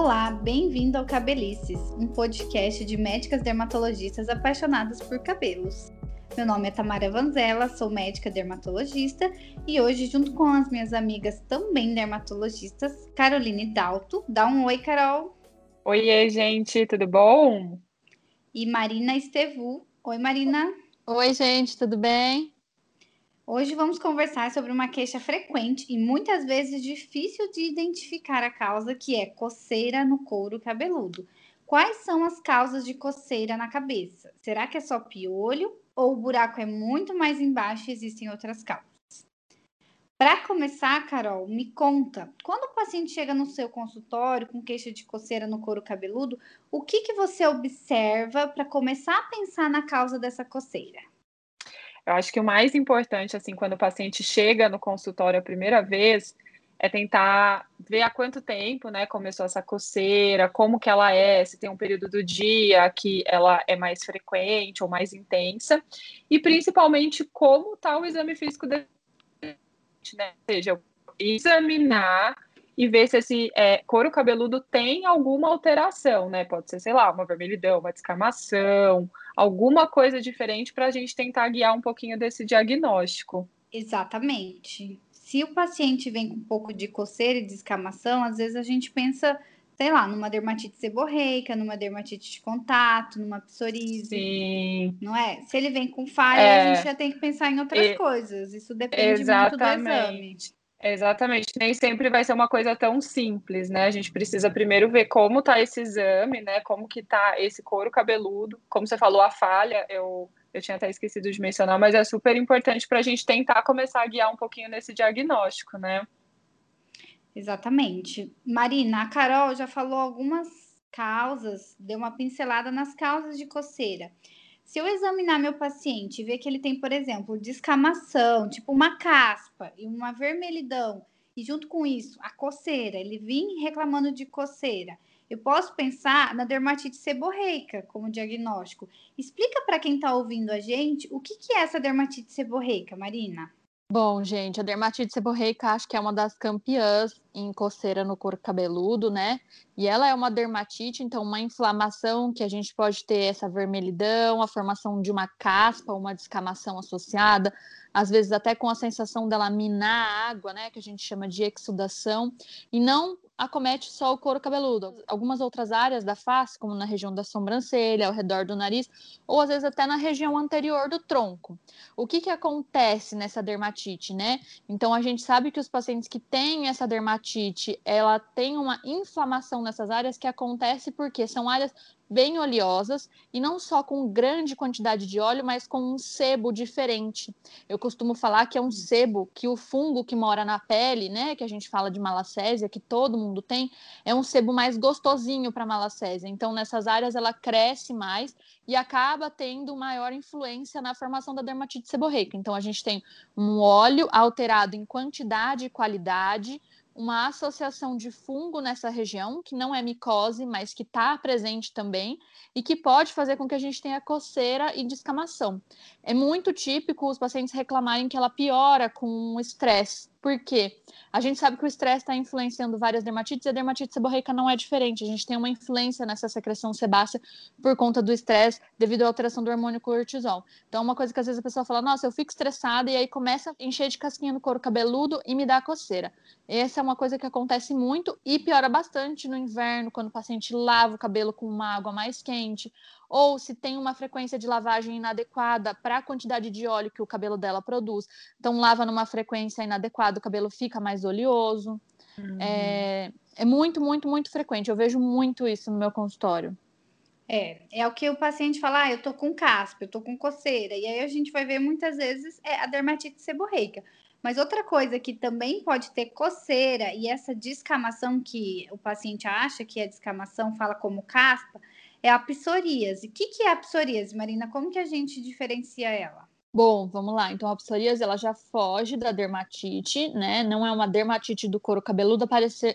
Olá, bem-vindo ao Cabelices, um podcast de médicas dermatologistas apaixonadas por cabelos. Meu nome é Tamara Vanzella, sou médica dermatologista e hoje, junto com as minhas amigas também dermatologistas, Caroline Dalto. Dá um oi, Carol. Oiê, gente, tudo bom? E Marina Estevu. Oi, Marina. Oi, gente, tudo bem? Hoje vamos conversar sobre uma queixa frequente e muitas vezes difícil de identificar a causa, que é coceira no couro cabeludo. Quais são as causas de coceira na cabeça? Será que é só piolho ou o buraco é muito mais embaixo e existem outras causas? Para começar, Carol, me conta, quando o paciente chega no seu consultório com queixa de coceira no couro cabeludo, o que, que você observa para começar a pensar na causa dessa coceira? Eu acho que o mais importante, assim, quando o paciente chega no consultório a primeira vez, é tentar ver há quanto tempo, né, começou essa coceira, como que ela é, se tem um período do dia que ela é mais frequente ou mais intensa, e principalmente como está o exame físico dele, né, ou seja, examinar e ver se esse é, couro cabeludo tem alguma alteração, né? Pode ser, sei lá, uma vermelhidão, uma descamação, alguma coisa diferente para a gente tentar guiar um pouquinho desse diagnóstico. Exatamente. Se o paciente vem com um pouco de coceira e descamação, às vezes a gente pensa, sei lá, numa dermatite seborreica, numa dermatite de contato, numa psoríase. Sim. Não é? Se ele vem com falha, é, a gente já tem que pensar em outras e, coisas. Isso depende exatamente. muito do exame. Exatamente, nem sempre vai ser uma coisa tão simples, né? A gente precisa primeiro ver como tá esse exame, né? Como que tá esse couro cabeludo. Como você falou, a falha, eu, eu tinha até esquecido de mencionar, mas é super importante para a gente tentar começar a guiar um pouquinho nesse diagnóstico, né? Exatamente. Marina, a Carol já falou algumas causas, deu uma pincelada nas causas de coceira. Se eu examinar meu paciente e ver que ele tem, por exemplo, descamação, tipo uma caspa e uma vermelhidão, e junto com isso a coceira, ele vem reclamando de coceira, eu posso pensar na dermatite seborreica como diagnóstico. Explica para quem está ouvindo a gente o que, que é essa dermatite seborreica, Marina. Bom, gente, a dermatite seborreica acho que é uma das campeãs em coceira no couro cabeludo, né? E ela é uma dermatite, então uma inflamação que a gente pode ter essa vermelhidão, a formação de uma caspa, uma descamação associada, às vezes até com a sensação dela minar a água, né, que a gente chama de exudação, e não acomete só o couro cabeludo. Algumas outras áreas da face, como na região da sobrancelha, ao redor do nariz, ou às vezes até na região anterior do tronco. O que, que acontece nessa dermatite, né? Então, a gente sabe que os pacientes que têm essa dermatite, ela tem uma inflamação nessas áreas que acontece porque são áreas bem oleosas e não só com grande quantidade de óleo, mas com um sebo diferente. Eu costumo falar que é um sebo que o fungo que mora na pele, né, que a gente fala de malacésia, que todo mundo tem, é um sebo mais gostosinho para malacésia. Então nessas áreas ela cresce mais e acaba tendo maior influência na formação da dermatite seborreica. Então a gente tem um óleo alterado em quantidade e qualidade, uma associação de fungo nessa região, que não é micose, mas que está presente também, e que pode fazer com que a gente tenha coceira e descamação. É muito típico os pacientes reclamarem que ela piora com estresse. Por quê? A gente sabe que o estresse está influenciando várias dermatites e a dermatite seborreica não é diferente. A gente tem uma influência nessa secreção sebácea por conta do estresse devido à alteração do hormônio cortisol. Então, uma coisa que às vezes a pessoa fala, nossa, eu fico estressada e aí começa a encher de casquinha no couro cabeludo e me dá coceira. Essa é uma coisa que acontece muito e piora bastante no inverno, quando o paciente lava o cabelo com uma água mais quente ou se tem uma frequência de lavagem inadequada para a quantidade de óleo que o cabelo dela produz. Então, lava numa frequência inadequada, o cabelo fica mais oleoso. Uhum. É, é muito, muito, muito frequente. Eu vejo muito isso no meu consultório. É, é o que o paciente fala, ah, eu tô com caspa, eu tô com coceira. E aí a gente vai ver muitas vezes é a dermatite seborreica. Mas outra coisa que também pode ter coceira e essa descamação que o paciente acha que é descamação, fala como caspa, é a psoríase. O que, que é a psoríase, Marina? Como que a gente diferencia ela? Bom, vamos lá. Então, a psoríase, ela já foge da dermatite, né? Não é uma dermatite do couro cabeludo,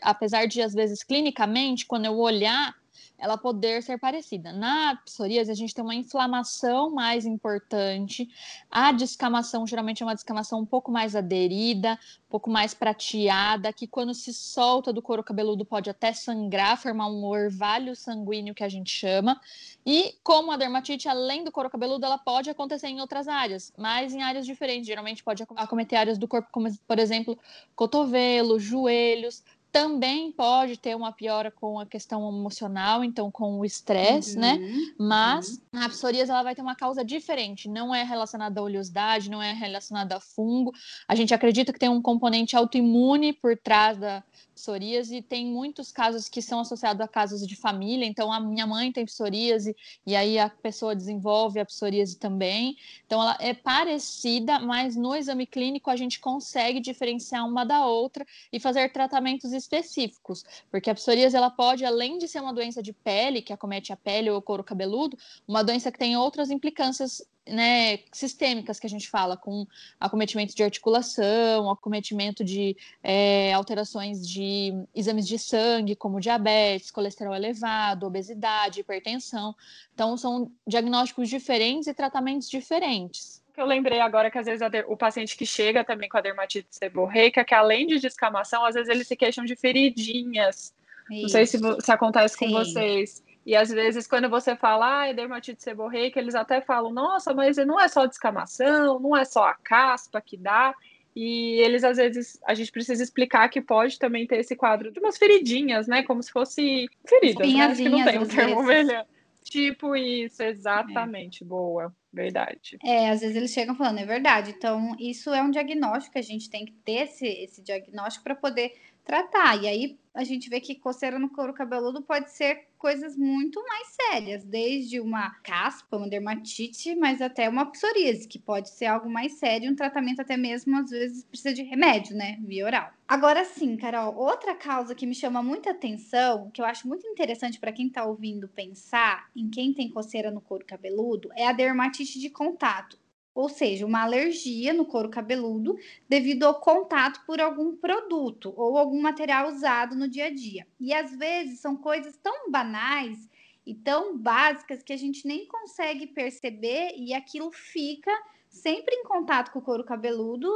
apesar de, às vezes, clinicamente, quando eu olhar, ela poder ser parecida. Na psoríase, a gente tem uma inflamação mais importante. A descamação geralmente é uma descamação um pouco mais aderida, um pouco mais prateada, que quando se solta do couro cabeludo pode até sangrar, formar um orvalho sanguíneo que a gente chama. E como a dermatite, além do couro cabeludo, ela pode acontecer em outras áreas, mas em áreas diferentes. Geralmente pode acometer áreas do corpo, como por exemplo, cotovelo, joelhos, também pode ter uma piora com a questão emocional, então com o estresse, né? uhum, né? Mas uhum. a psoríase ela vai ter uma causa diferente, não é relacionada à oleosidade, não é relacionada a fungo. A gente acredita que tem um componente autoimune por trás da psoríase, tem muitos casos que são associados a casos de família, então a minha mãe tem psoríase e aí a pessoa desenvolve a psoríase também. Então ela é parecida, mas no exame clínico a gente consegue diferenciar uma da outra e fazer tratamentos específicos, porque a psoríase ela pode, além de ser uma doença de pele, que acomete a pele ou o couro cabeludo, uma doença que tem outras implicâncias né, sistêmicas que a gente fala, com acometimento de articulação, acometimento de é, alterações de exames de sangue, como diabetes, colesterol elevado, obesidade, hipertensão. Então, são diagnósticos diferentes e tratamentos diferentes que eu lembrei agora que às vezes o paciente que chega também com a dermatite seborreica, que além de descamação, às vezes eles se queixam de feridinhas. Isso. Não sei se, se acontece Sim. com vocês. E às vezes, quando você fala, ah, é dermatite seborreica, eles até falam, nossa, mas não é só descamação, não é só a caspa que dá. E eles, às vezes, a gente precisa explicar que pode também ter esse quadro de umas feridinhas, né? Como se fosse feridas, né? Acho que não tem um termo melhor. Tipo isso, exatamente, é. boa, verdade. É, às vezes eles chegam falando, é verdade. Então, isso é um diagnóstico, a gente tem que ter esse, esse diagnóstico para poder tratar. E aí a gente vê que coceira no couro cabeludo pode ser coisas muito mais sérias, desde uma caspa, uma dermatite, mas até uma psoríase, que pode ser algo mais sério, um tratamento até mesmo às vezes precisa de remédio, né, via oral. Agora sim, Carol, outra causa que me chama muita atenção, que eu acho muito interessante para quem está ouvindo pensar em quem tem coceira no couro cabeludo, é a dermatite de contato ou seja, uma alergia no couro cabeludo devido ao contato por algum produto ou algum material usado no dia a dia. E às vezes são coisas tão banais e tão básicas que a gente nem consegue perceber e aquilo fica sempre em contato com o couro cabeludo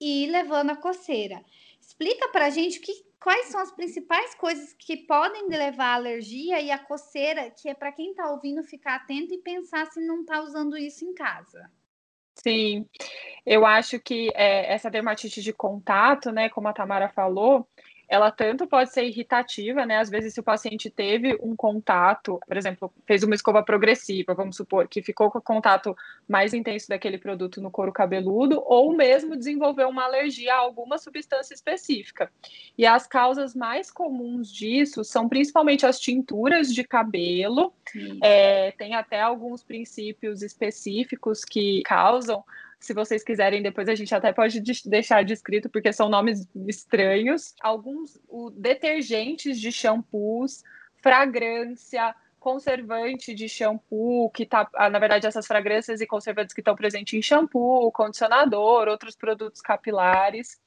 e levando a coceira. Explica pra gente que, quais são as principais coisas que podem levar à alergia e à coceira, que é para quem está ouvindo ficar atento e pensar se não está usando isso em casa. Sim, eu acho que é, essa dermatite de contato, né, como a Tamara falou, ela tanto pode ser irritativa, né? Às vezes, se o paciente teve um contato, por exemplo, fez uma escova progressiva, vamos supor, que ficou com o contato mais intenso daquele produto no couro cabeludo, ou mesmo desenvolveu uma alergia a alguma substância específica. E as causas mais comuns disso são principalmente as tinturas de cabelo, é, tem até alguns princípios específicos que causam se vocês quiserem, depois a gente até pode deixar descrito, porque são nomes estranhos. Alguns o, detergentes de shampoos, fragrância, conservante de shampoo, que tá, ah, na verdade, essas fragrâncias e conservantes que estão presentes em shampoo, condicionador, outros produtos capilares.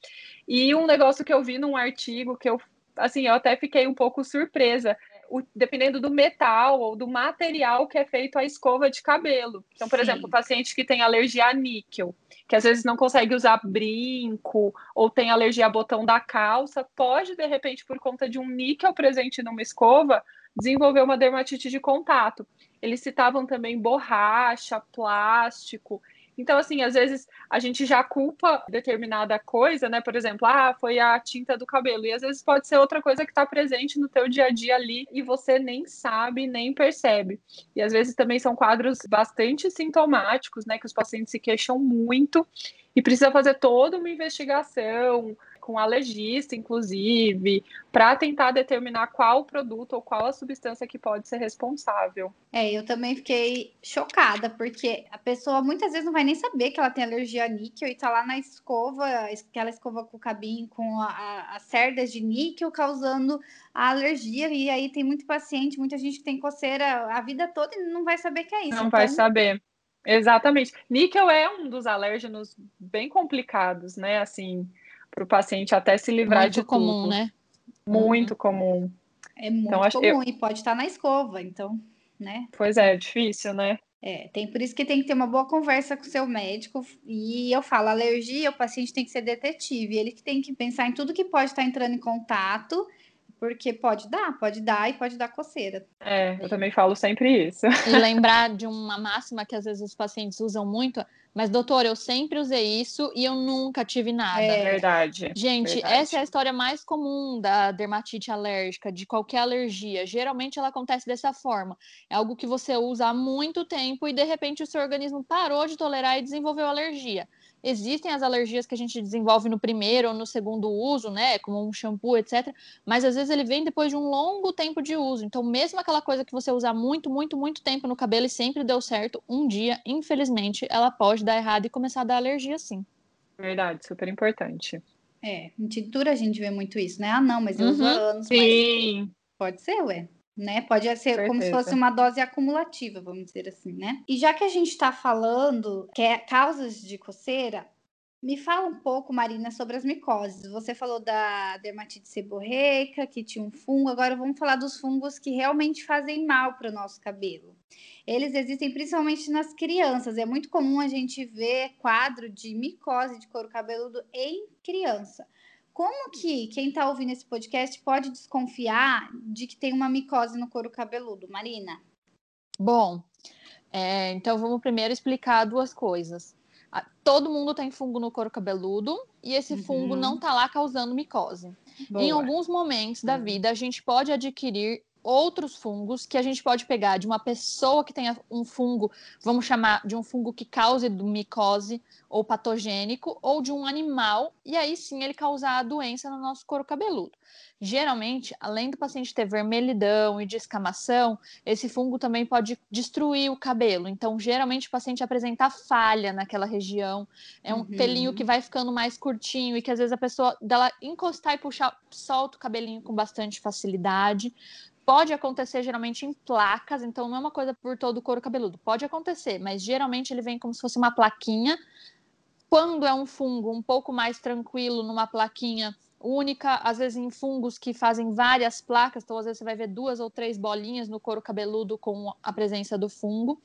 E um negócio que eu vi num artigo que eu, assim, eu até fiquei um pouco surpresa o, dependendo do metal ou do material que é feito a escova de cabelo. Então, por Sim. exemplo, o paciente que tem alergia a níquel, que às vezes não consegue usar brinco ou tem alergia a botão da calça, pode, de repente, por conta de um níquel presente numa escova, desenvolver uma dermatite de contato. Eles citavam também borracha, plástico. Então, assim, às vezes a gente já culpa determinada coisa, né? Por exemplo, ah, foi a tinta do cabelo. E às vezes pode ser outra coisa que está presente no teu dia a dia ali e você nem sabe, nem percebe. E às vezes também são quadros bastante sintomáticos, né? Que os pacientes se queixam muito e precisa fazer toda uma investigação, com alergista, inclusive, para tentar determinar qual produto ou qual a substância que pode ser responsável. É, eu também fiquei chocada, porque a pessoa muitas vezes não vai nem saber que ela tem alergia a níquel e tá lá na escova, aquela escova com o cabinho com as cerdas de níquel causando a alergia. E aí tem muito paciente, muita gente que tem coceira a vida toda e não vai saber que é isso. Não então... vai saber. Exatamente. Níquel é um dos alérgenos bem complicados, né? Assim, para o paciente até se livrar Muito de comum, tudo. né? Muito uhum. comum. É muito então, comum eu... e pode estar na escova, então, né? Pois é, é difícil, né? É, tem por isso que tem que ter uma boa conversa com o seu médico. E eu falo, alergia, o paciente tem que ser detetive. Ele que tem que pensar em tudo que pode estar entrando em contato porque pode dar, pode dar e pode dar coceira. É, eu também falo sempre isso. E lembrar de uma máxima que às vezes os pacientes usam muito, mas doutor, eu sempre usei isso e eu nunca tive nada. É verdade. Gente, verdade. essa é a história mais comum da dermatite alérgica, de qualquer alergia. Geralmente ela acontece dessa forma. É algo que você usa há muito tempo e de repente o seu organismo parou de tolerar e desenvolveu alergia. Existem as alergias que a gente desenvolve no primeiro ou no segundo uso, né? Como um shampoo, etc. Mas às vezes ele vem depois de um longo tempo de uso. Então, mesmo aquela coisa que você usa muito, muito, muito tempo no cabelo e sempre deu certo, um dia, infelizmente, ela pode dar errado e começar a dar alergia sim. Verdade, super importante. É, em tintura a gente vê muito isso, né? Ah, não, mas eu uhum, uso há anos. Sim. Mas... Pode ser, ué né? Pode ser Certeza. como se fosse uma dose acumulativa, vamos dizer assim, né? E já que a gente está falando que é causas de coceira, me fala um pouco, Marina, sobre as micoses. Você falou da dermatite seborreica, que tinha um fungo. Agora vamos falar dos fungos que realmente fazem mal para o nosso cabelo. Eles existem principalmente nas crianças. É muito comum a gente ver quadro de micose de couro cabeludo em criança. Como que quem está ouvindo esse podcast pode desconfiar de que tem uma micose no couro cabeludo, Marina? Bom, é, então vamos primeiro explicar duas coisas. Todo mundo tem fungo no couro cabeludo e esse uhum. fungo não está lá causando micose. Boa. Em alguns momentos da uhum. vida, a gente pode adquirir outros fungos que a gente pode pegar de uma pessoa que tenha um fungo, vamos chamar de um fungo que cause micose ou patogênico, ou de um animal, e aí sim ele causar a doença no nosso couro cabeludo. Geralmente, além do paciente ter vermelhidão e descamação, esse fungo também pode destruir o cabelo. Então, geralmente o paciente apresenta falha naquela região, é um uhum. pelinho que vai ficando mais curtinho e que às vezes a pessoa dela encostar e puxar, solta o cabelinho com bastante facilidade. Pode acontecer geralmente em placas, então não é uma coisa por todo o couro cabeludo. Pode acontecer, mas geralmente ele vem como se fosse uma plaquinha. Quando é um fungo um pouco mais tranquilo, numa plaquinha única, às vezes em fungos que fazem várias placas, então às vezes você vai ver duas ou três bolinhas no couro cabeludo com a presença do fungo.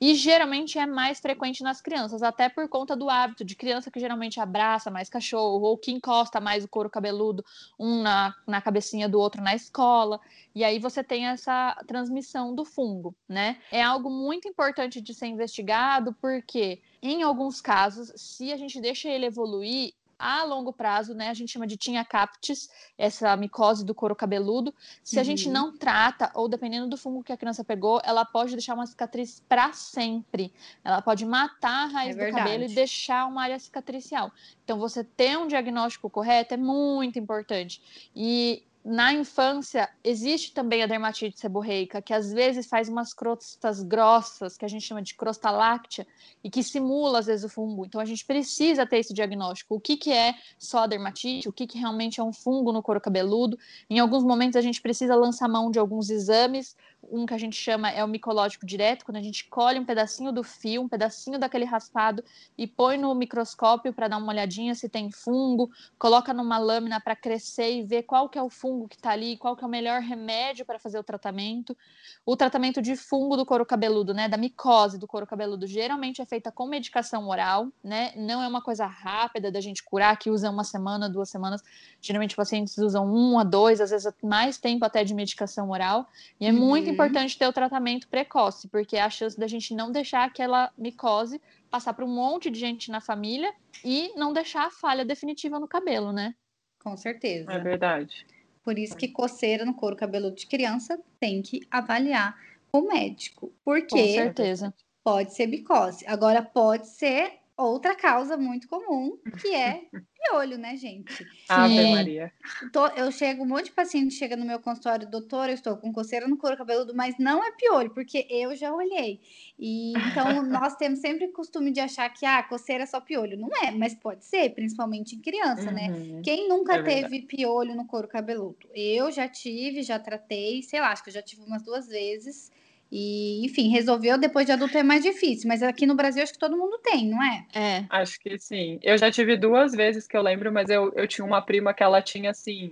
E geralmente é mais frequente nas crianças, até por conta do hábito de criança que geralmente abraça mais cachorro ou que encosta mais o couro cabeludo um na, na cabecinha do outro na escola. E aí você tem essa transmissão do fungo, né? É algo muito importante de ser investigado porque em alguns casos, se a gente deixa ele evoluir, a longo prazo, né? A gente chama de tinha captis, essa micose do couro cabeludo. Se uhum. a gente uhum. não trata, ou dependendo do fungo que a criança pegou, ela pode deixar uma cicatriz para sempre. Ela pode matar a raiz é do cabelo e deixar uma área cicatricial. Então, você ter um diagnóstico correto é muito importante. E na infância, existe também a dermatite seborreica, que às vezes faz umas crostas grossas, que a gente chama de crosta láctea, e que simula, às vezes, o fungo. Então, a gente precisa ter esse diagnóstico. O que, que é só a dermatite, o que, que realmente é um fungo no couro cabeludo. Em alguns momentos, a gente precisa lançar mão de alguns exames. Um que a gente chama é o micológico direto, quando a gente colhe um pedacinho do fio, um pedacinho daquele raspado, e põe no microscópio para dar uma olhadinha se tem fungo, coloca numa lâmina para crescer e ver qual que é o fungo que está ali, qual que é o melhor remédio para fazer o tratamento. O tratamento de fungo do couro cabeludo, né, da micose do couro cabeludo, geralmente é feita com medicação oral, né? Não é uma coisa rápida da gente curar, que usa uma semana, duas semanas. Geralmente pacientes usam um a dois, às vezes mais tempo até de medicação oral. E é muito importante ter o tratamento precoce, porque é a chance da gente não deixar aquela micose passar para um monte de gente na família e não deixar a falha definitiva no cabelo, né? Com certeza. É verdade. Por isso que coceira no couro cabeludo de criança tem que avaliar o médico. Porque com certeza. pode ser bicose. Agora pode ser outra causa muito comum, que é piolho, né, gente? Ave. Maria. Tô, eu chego, um monte de paciente chega no meu consultório, doutor, eu estou com coceira no couro cabeludo, mas não é piolho, porque eu já olhei. E então nós temos sempre costume de achar que ah, coceira é só piolho. Não é, mas pode ser, principalmente em criança, né? uhum. né? Quem nunca é teve piolho no couro cabeludo? Eu já tive, já tratei, sei lá, acho que eu já tive umas duas vezes. E, enfim, resolveu depois de adulto é mais difícil, mas aqui no Brasil acho que todo mundo tem, não é? É. Acho que sim. Eu já tive duas vezes que eu lembro, mas eu, eu tinha uma prima que ela tinha assim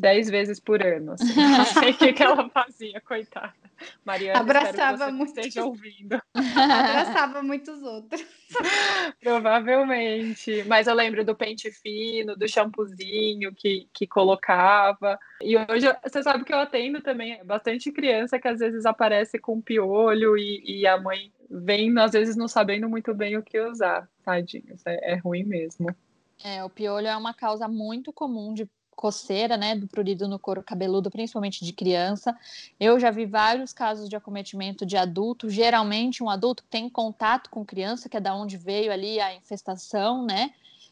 dez vezes por ano. Assim. Não sei o que, que ela fazia, coitada. Mariana, abraçava muito. esteja ouvindo. abraçava muitos outros. Provavelmente. Mas eu lembro do pente fino, do shampoozinho que, que colocava. E hoje, você sabe que eu atendo também bastante criança que às vezes aparece com piolho e, e a mãe vem, às vezes, não sabendo muito bem o que usar. Tadinhos, é, é ruim mesmo. É, o piolho é uma causa muito comum de coceira, né, do prurido no couro cabeludo, principalmente de criança. Eu já vi vários casos de acometimento de adulto, geralmente um adulto que tem contato com criança, que é da onde veio ali a infestação, né?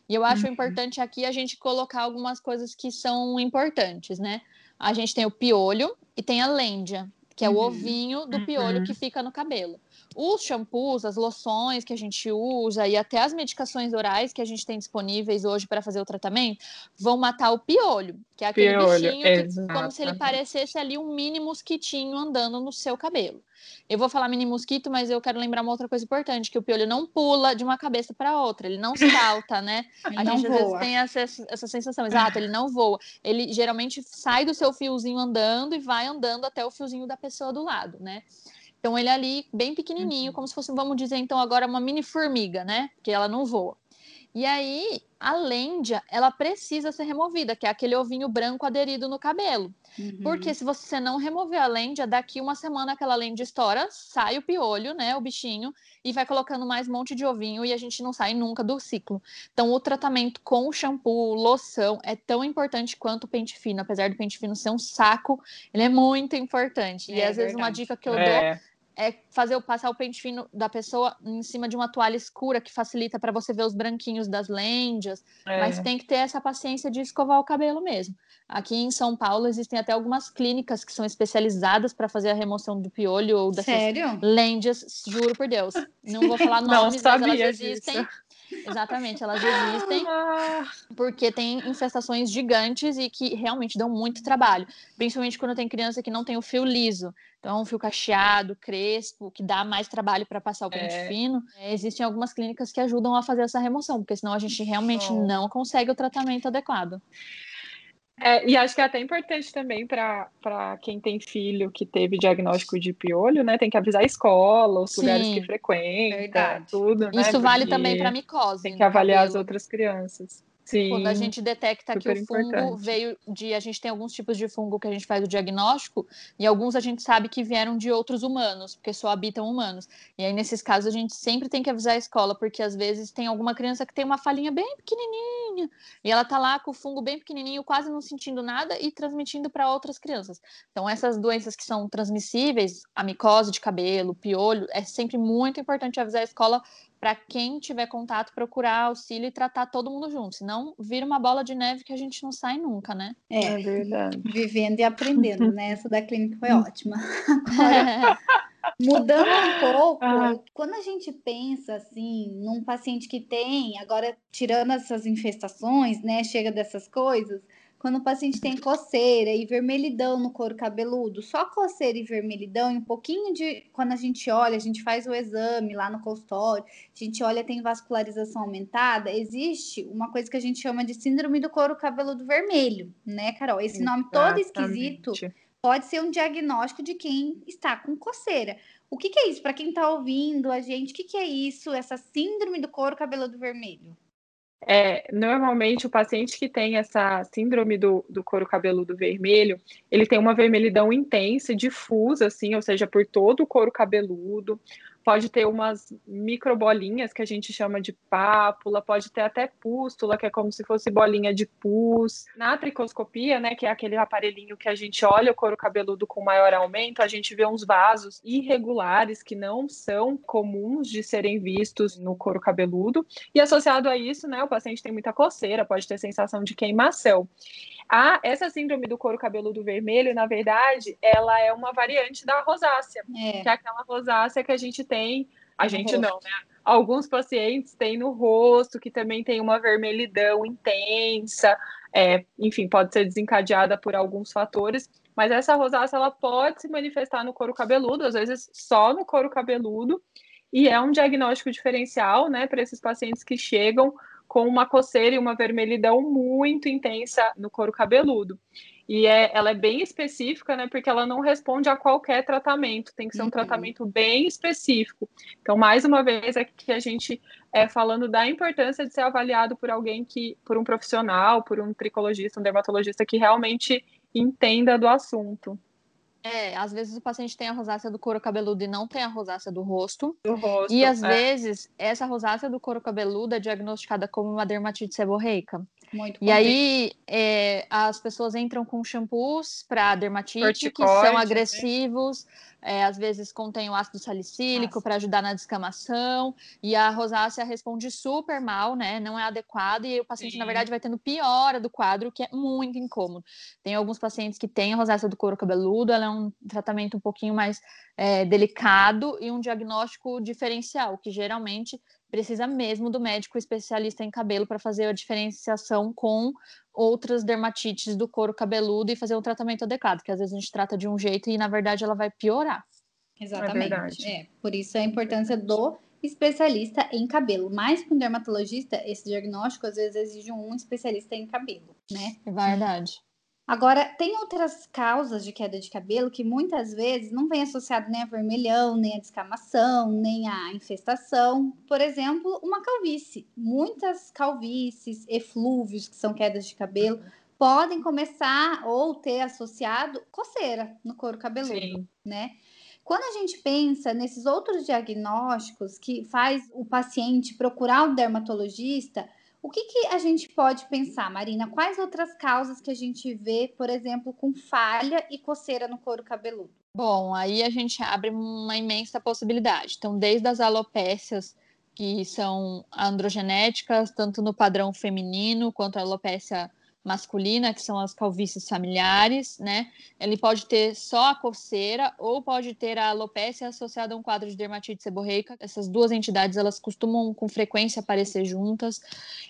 E eu acho uhum. importante aqui a gente colocar algumas coisas que são importantes, né? A gente tem o piolho e tem a lêndia, que é o uhum. ovinho do piolho uhum. que fica no cabelo. Os shampoos, as loções que a gente usa e até as medicações orais que a gente tem disponíveis hoje para fazer o tratamento vão matar o piolho, que é aquele piolho, bichinho que, como se ele parecesse ali um mini mosquitinho andando no seu cabelo. Eu vou falar mini mosquito, mas eu quero lembrar uma outra coisa importante, que o piolho não pula de uma cabeça para outra, ele não salta, né? a gente às vezes tem essa, essa sensação, exato, ele não voa. Ele geralmente sai do seu fiozinho andando e vai andando até o fiozinho da pessoa do lado, né? Então ele é ali bem pequenininho, uhum. como se fosse, vamos dizer então agora uma mini formiga, né? Que ela não voa. E aí a lêndia, ela precisa ser removida, que é aquele ovinho branco aderido no cabelo. Uhum. Porque se você não remover a lêndia, daqui uma semana aquela lêndia estoura, sai o piolho, né, o bichinho, e vai colocando mais um monte de ovinho e a gente não sai nunca do ciclo. Então o tratamento com o shampoo, loção, é tão importante quanto o pente fino. Apesar do pente fino ser um saco, ele é muito importante. É, e às vezes uma dica que eu é. dou é fazer o passar o pente fino da pessoa em cima de uma toalha escura que facilita para você ver os branquinhos das lêndias, é. mas tem que ter essa paciência de escovar o cabelo mesmo. Aqui em São Paulo existem até algumas clínicas que são especializadas para fazer a remoção do piolho ou dessas Sério? lêndias, juro por Deus. Não vou falar nomes, mas elas existem. Disso. Exatamente, elas existem ah. porque tem infestações gigantes e que realmente dão muito trabalho, principalmente quando tem criança que não tem o fio liso. Então, um fio cacheado, crespo, que dá mais trabalho para passar o pente é. fino. É, existem algumas clínicas que ajudam a fazer essa remoção, porque senão a gente realmente oh. não consegue o tratamento adequado. É, e acho que é até importante também para quem tem filho que teve diagnóstico de piolho, né? Tem que avisar a escola, os Sim, lugares que frequenta, verdade. tudo, né? Isso vale também para micose. Tem que avaliar cabelo. as outras crianças. Sim, Quando a gente detecta que o fungo importante. veio de. A gente tem alguns tipos de fungo que a gente faz o diagnóstico, e alguns a gente sabe que vieram de outros humanos, porque só habitam humanos. E aí, nesses casos, a gente sempre tem que avisar a escola, porque às vezes tem alguma criança que tem uma falinha bem pequenininha, e ela tá lá com o fungo bem pequenininho, quase não sentindo nada e transmitindo para outras crianças. Então, essas doenças que são transmissíveis, a micose de cabelo, piolho, é sempre muito importante avisar a escola para quem tiver contato procurar auxílio e tratar todo mundo junto, senão vira uma bola de neve que a gente não sai nunca, né? É, é verdade. Vivendo e aprendendo, né? Essa da clínica foi ótima. Agora, mudando um pouco, ah. quando a gente pensa assim num paciente que tem, agora tirando essas infestações, né, chega dessas coisas, quando o paciente tem coceira e vermelhidão no couro cabeludo, só coceira e vermelhidão, e um pouquinho de. Quando a gente olha, a gente faz o exame lá no consultório, a gente olha, tem vascularização aumentada, existe uma coisa que a gente chama de síndrome do couro cabeludo vermelho, né, Carol? Esse nome todo esquisito pode ser um diagnóstico de quem está com coceira. O que, que é isso? Para quem está ouvindo a gente, o que, que é isso, essa síndrome do couro cabeludo vermelho? É, normalmente o paciente que tem essa síndrome do, do couro cabeludo vermelho, ele tem uma vermelhidão intensa, difusa, assim, ou seja, por todo o couro cabeludo pode ter umas microbolinhas que a gente chama de pápula, pode ter até pústula, que é como se fosse bolinha de pus. Na tricoscopia, né, que é aquele aparelhinho que a gente olha o couro cabeludo com maior aumento, a gente vê uns vasos irregulares que não são comuns de serem vistos no couro cabeludo. E associado a isso, né, o paciente tem muita coceira, pode ter sensação de queimação. A, essa síndrome do couro cabeludo vermelho, na verdade, ela é uma variante da rosácea, é. que é aquela rosácea que a gente tem, a gente não, né? Alguns pacientes têm no rosto, que também tem uma vermelhidão intensa, é, enfim, pode ser desencadeada por alguns fatores, mas essa rosácea ela pode se manifestar no couro cabeludo, às vezes só no couro cabeludo, e é um diagnóstico diferencial, né, para esses pacientes que chegam com uma coceira e uma vermelhidão muito intensa no couro cabeludo. E é, ela é bem específica, né? Porque ela não responde a qualquer tratamento, tem que ser um uhum. tratamento bem específico. Então, mais uma vez, é que a gente é falando da importância de ser avaliado por alguém que, por um profissional, por um tricologista, um dermatologista que realmente entenda do assunto. É, às vezes o paciente tem a rosácea do couro cabeludo e não tem a rosácea do rosto. Do rosto e às é. vezes essa rosácea do couro cabeludo é diagnosticada como uma dermatite seborreica. Muito e aí é, as pessoas entram com shampoos para dermatite que são né? agressivos, né? é, às vezes contém o ácido salicílico para ajudar na descamação, e a rosácea responde super mal, né? Não é adequada, e o paciente, Sim. na verdade, vai tendo piora do quadro, que é muito incômodo. Tem alguns pacientes que têm a rosácea do couro cabeludo, ela é um tratamento um pouquinho mais é, delicado e um diagnóstico diferencial, que geralmente precisa mesmo do médico especialista em cabelo para fazer a diferenciação com outras dermatites do couro cabeludo e fazer um tratamento adequado, que às vezes a gente trata de um jeito e na verdade ela vai piorar. Exatamente. É, é por isso a importância do especialista em cabelo. Mais que um dermatologista, esse diagnóstico às vezes exige um especialista em cabelo, né? É verdade. Agora, tem outras causas de queda de cabelo que muitas vezes não vem associado nem a vermelhão, nem a descamação, nem a infestação. Por exemplo, uma calvície. Muitas calvícies, eflúvios, que são quedas de cabelo, podem começar ou ter associado coceira no couro cabeludo, Sim. né? Quando a gente pensa nesses outros diagnósticos que faz o paciente procurar o dermatologista, o que, que a gente pode pensar, Marina? Quais outras causas que a gente vê, por exemplo, com falha e coceira no couro cabeludo? Bom, aí a gente abre uma imensa possibilidade. Então, desde as alopécias, que são androgenéticas, tanto no padrão feminino quanto a alopecia masculina, que são as calvícies familiares, né? Ele pode ter só a coceira ou pode ter a alopecia associada a um quadro de dermatite seborreica. Essas duas entidades, elas costumam com frequência aparecer juntas.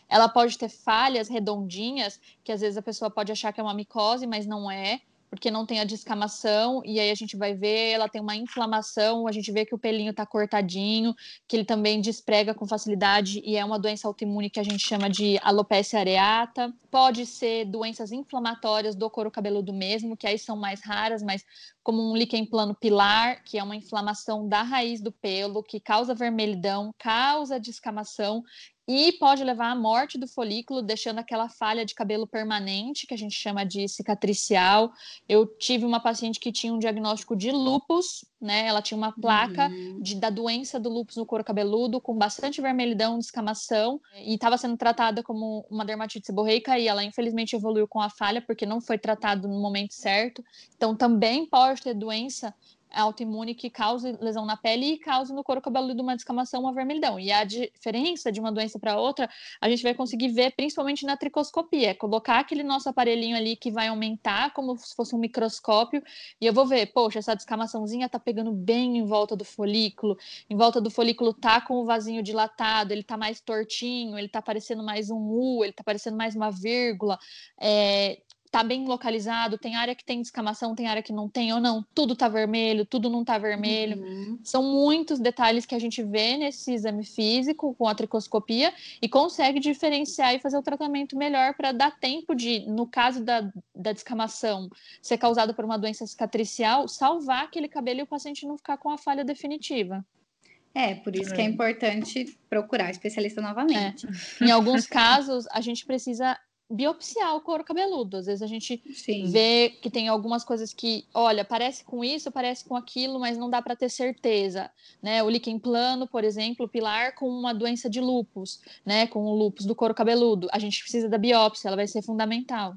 Ela pode ter falhas redondinhas, que às vezes a pessoa pode achar que é uma micose, mas não é porque não tem a descamação, e aí a gente vai ver, ela tem uma inflamação, a gente vê que o pelinho está cortadinho, que ele também desprega com facilidade, e é uma doença autoimune que a gente chama de alopecia areata. Pode ser doenças inflamatórias do couro cabeludo mesmo, que aí são mais raras, mas como um líquen plano pilar, que é uma inflamação da raiz do pelo, que causa vermelhidão, causa descamação e pode levar à morte do folículo, deixando aquela falha de cabelo permanente, que a gente chama de cicatricial. Eu tive uma paciente que tinha um diagnóstico de lupus, né? Ela tinha uma placa uhum. de, da doença do lupus no couro cabeludo, com bastante vermelhidão, descamação, e estava sendo tratada como uma dermatite seborreica, e ela infelizmente evoluiu com a falha, porque não foi tratado no momento certo. Então, também pode ter doença autoimune que causa lesão na pele e causa no couro cabeludo uma descamação, uma vermelhidão. E a diferença de uma doença para outra, a gente vai conseguir ver principalmente na tricoscopia, é colocar aquele nosso aparelhinho ali que vai aumentar como se fosse um microscópio, e eu vou ver, poxa, essa descamaçãozinha tá pegando bem em volta do folículo, em volta do folículo tá com o vasinho dilatado, ele tá mais tortinho, ele tá parecendo mais um U, ele tá parecendo mais uma vírgula, é, tá bem localizado, tem área que tem descamação, tem área que não tem ou não, tudo tá vermelho, tudo não tá vermelho. Uhum. São muitos detalhes que a gente vê nesse exame físico com a tricoscopia e consegue diferenciar e fazer o tratamento melhor para dar tempo de, no caso da, da descamação ser causada por uma doença cicatricial, salvar aquele cabelo e o paciente não ficar com a falha definitiva. É, por isso que é importante procurar especialista novamente. É. Em alguns casos, a gente precisa biopsiar o couro cabeludo. Às vezes a gente Sim. vê que tem algumas coisas que, olha, parece com isso, parece com aquilo, mas não dá para ter certeza, né? O líquen plano, por exemplo, pilar com uma doença de lupus, né? Com o lupus do couro cabeludo. A gente precisa da biópsia, ela vai ser fundamental.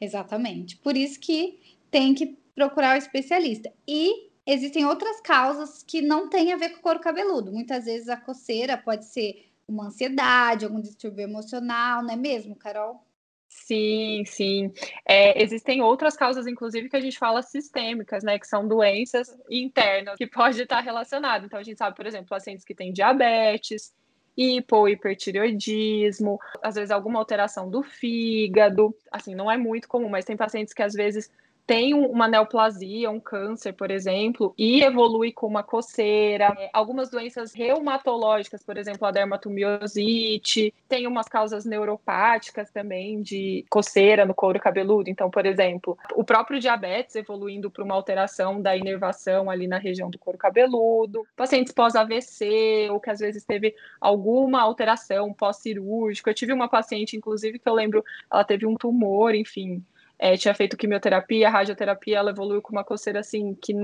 Exatamente. Por isso que tem que procurar o especialista. E existem outras causas que não têm a ver com o couro cabeludo. Muitas vezes a coceira pode ser uma ansiedade, algum distúrbio emocional, não é mesmo, Carol? Sim, sim. É, existem outras causas, inclusive, que a gente fala sistêmicas, né? Que são doenças internas que pode estar relacionado. Então, a gente sabe, por exemplo, pacientes que têm diabetes, hipo, hipertireoidismo, às vezes alguma alteração do fígado. Assim, não é muito comum, mas tem pacientes que às vezes tem uma neoplasia, um câncer, por exemplo, e evolui com uma coceira. Algumas doenças reumatológicas, por exemplo, a dermatomiosite, tem umas causas neuropáticas também de coceira no couro cabeludo. Então, por exemplo, o próprio diabetes evoluindo para uma alteração da inervação ali na região do couro cabeludo, pacientes pós-AVC, ou que às vezes teve alguma alteração pós-cirúrgica. Eu tive uma paciente, inclusive, que eu lembro, ela teve um tumor, enfim, é, tinha feito quimioterapia, radioterapia, ela evoluiu com uma coceira assim que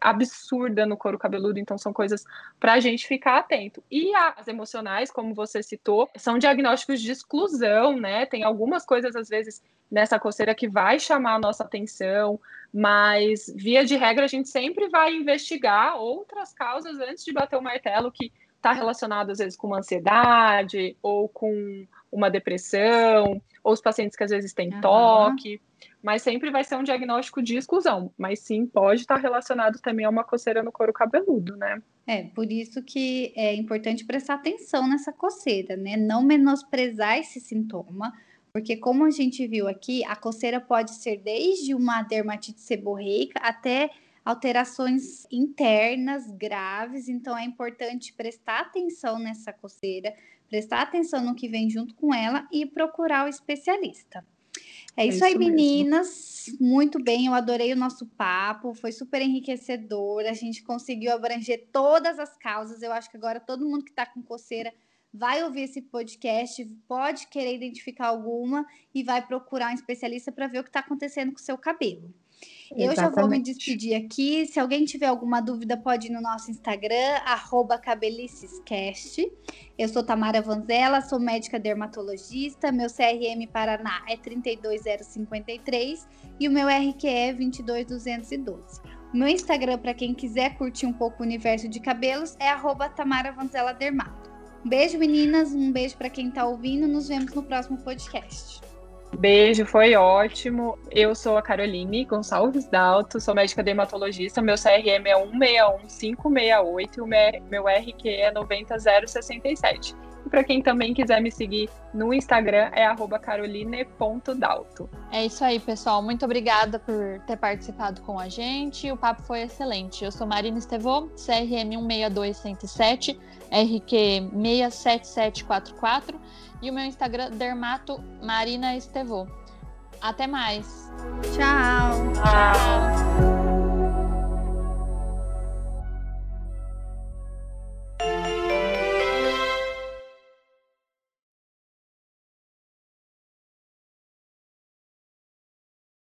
absurda no couro cabeludo, então são coisas para a gente ficar atento. E as emocionais, como você citou, são diagnósticos de exclusão, né? Tem algumas coisas às vezes nessa coceira que vai chamar a nossa atenção, mas via de regra a gente sempre vai investigar outras causas antes de bater o martelo que está relacionado às vezes com uma ansiedade ou com uma depressão, ou os pacientes que às vezes têm uhum. toque mas sempre vai ser um diagnóstico de exclusão, mas sim pode estar relacionado também a uma coceira no couro cabeludo, né? É, por isso que é importante prestar atenção nessa coceira, né? Não menosprezar esse sintoma, porque como a gente viu aqui, a coceira pode ser desde uma dermatite seborreica até alterações internas graves, então é importante prestar atenção nessa coceira, prestar atenção no que vem junto com ela e procurar o especialista. É, é isso, aí, meninas. Muito bem, eu adorei o nosso papo, foi super enriquecedor. A gente conseguiu abranger todas as causas. Eu acho que agora todo mundo que está com coceira vai ouvir esse podcast, pode querer identificar alguma e vai procurar um especialista para ver o que está acontecendo com o seu cabelo. Eu já vou me despedir aqui. Se alguém tiver alguma dúvida, pode ir no nosso Instagram, cabelicescast. Eu sou Tamara Vanzella, sou médica dermatologista. Meu CRM Paraná é 32053 e o meu RQ é 22212. O meu Instagram, para quem quiser curtir um pouco o universo de cabelos, é Tamara Vanzella Dermato. Um beijo, meninas. Um beijo para quem está ouvindo. Nos vemos no próximo podcast. Beijo, foi ótimo. Eu sou a Caroline Gonçalves Dalto, sou médica dermatologista. Meu CRM é 161568 e o meu RQ é 90067 para quem também quiser me seguir no Instagram, é caroline.dalto. É isso aí, pessoal. Muito obrigada por ter participado com a gente. O papo foi excelente. Eu sou Marina Estevô, CRM 162107, RQ 67744 e o meu Instagram, Dermato Marina Estevô. Até mais. Tchau. Tchau.